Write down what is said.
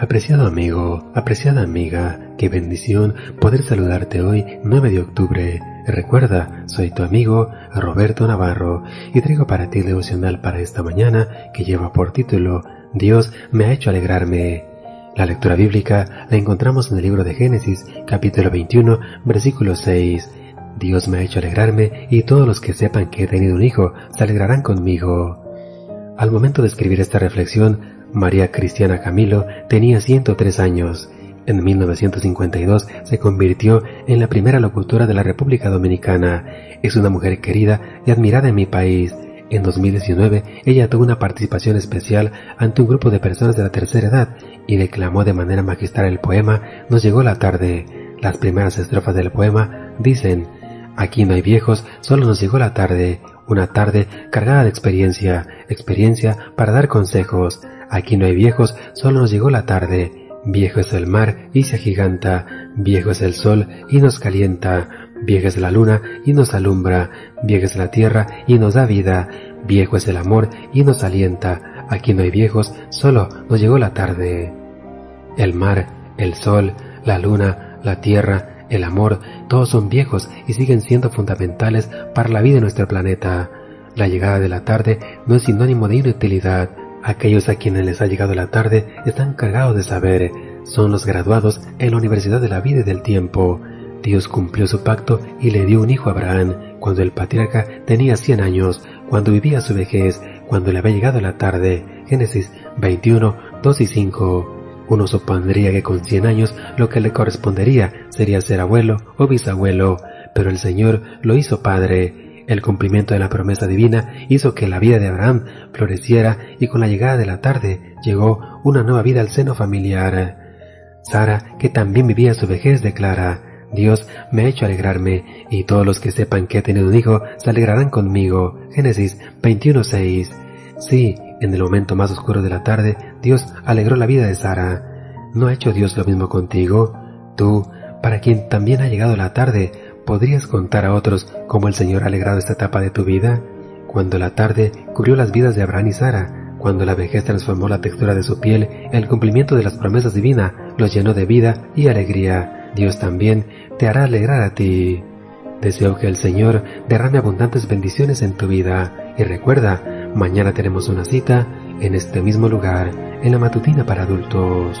Apreciado amigo, apreciada amiga, qué bendición poder saludarte hoy 9 de octubre. Recuerda, soy tu amigo Roberto Navarro y traigo para ti el devocional para esta mañana que lleva por título Dios me ha hecho alegrarme. La lectura bíblica la encontramos en el libro de Génesis, capítulo 21, versículo 6. Dios me ha hecho alegrarme y todos los que sepan que he tenido un hijo se alegrarán conmigo. Al momento de escribir esta reflexión, María Cristiana Camilo tenía 103 años. En 1952 se convirtió en la primera locutora de la República Dominicana. Es una mujer querida y admirada en mi país. En 2019 ella tuvo una participación especial ante un grupo de personas de la tercera edad y declamó de manera magistral el poema Nos llegó la tarde. Las primeras estrofas del poema dicen Aquí no hay viejos, solo nos llegó la tarde, una tarde cargada de experiencia, experiencia para dar consejos, Aquí no hay viejos, solo nos llegó la tarde. Viejo es el mar y se agiganta, viejo es el sol y nos calienta, vieja es la luna y nos alumbra, vieja es la tierra y nos da vida, viejo es el amor y nos alienta. Aquí no hay viejos, solo nos llegó la tarde. El mar, el sol, la luna, la tierra, el amor, todos son viejos y siguen siendo fundamentales para la vida de nuestro planeta. La llegada de la tarde no es sinónimo de inutilidad, Aquellos a quienes les ha llegado la tarde están cargados de saber, son los graduados en la Universidad de la Vida y del Tiempo. Dios cumplió su pacto y le dio un hijo a Abraham cuando el patriarca tenía 100 años, cuando vivía su vejez, cuando le había llegado la tarde. Génesis 21, 2 y 5. Uno supondría que con 100 años lo que le correspondería sería ser abuelo o bisabuelo, pero el Señor lo hizo padre el cumplimiento de la promesa divina hizo que la vida de Abraham floreciera y con la llegada de la tarde llegó una nueva vida al seno familiar. Sara, que también vivía su vejez, declara, Dios me ha hecho alegrarme, y todos los que sepan que he tenido un hijo se alegrarán conmigo. Génesis 21.6. Sí, en el momento más oscuro de la tarde, Dios alegró la vida de Sara. ¿No ha hecho Dios lo mismo contigo? Tú, para quien también ha llegado la tarde, ¿Podrías contar a otros cómo el Señor ha alegrado esta etapa de tu vida? Cuando la tarde cubrió las vidas de Abraham y Sara, cuando la vejez transformó la textura de su piel, el cumplimiento de las promesas divinas los llenó de vida y alegría. Dios también te hará alegrar a ti. Deseo que el Señor derrame abundantes bendiciones en tu vida y recuerda, mañana tenemos una cita en este mismo lugar, en la matutina para adultos.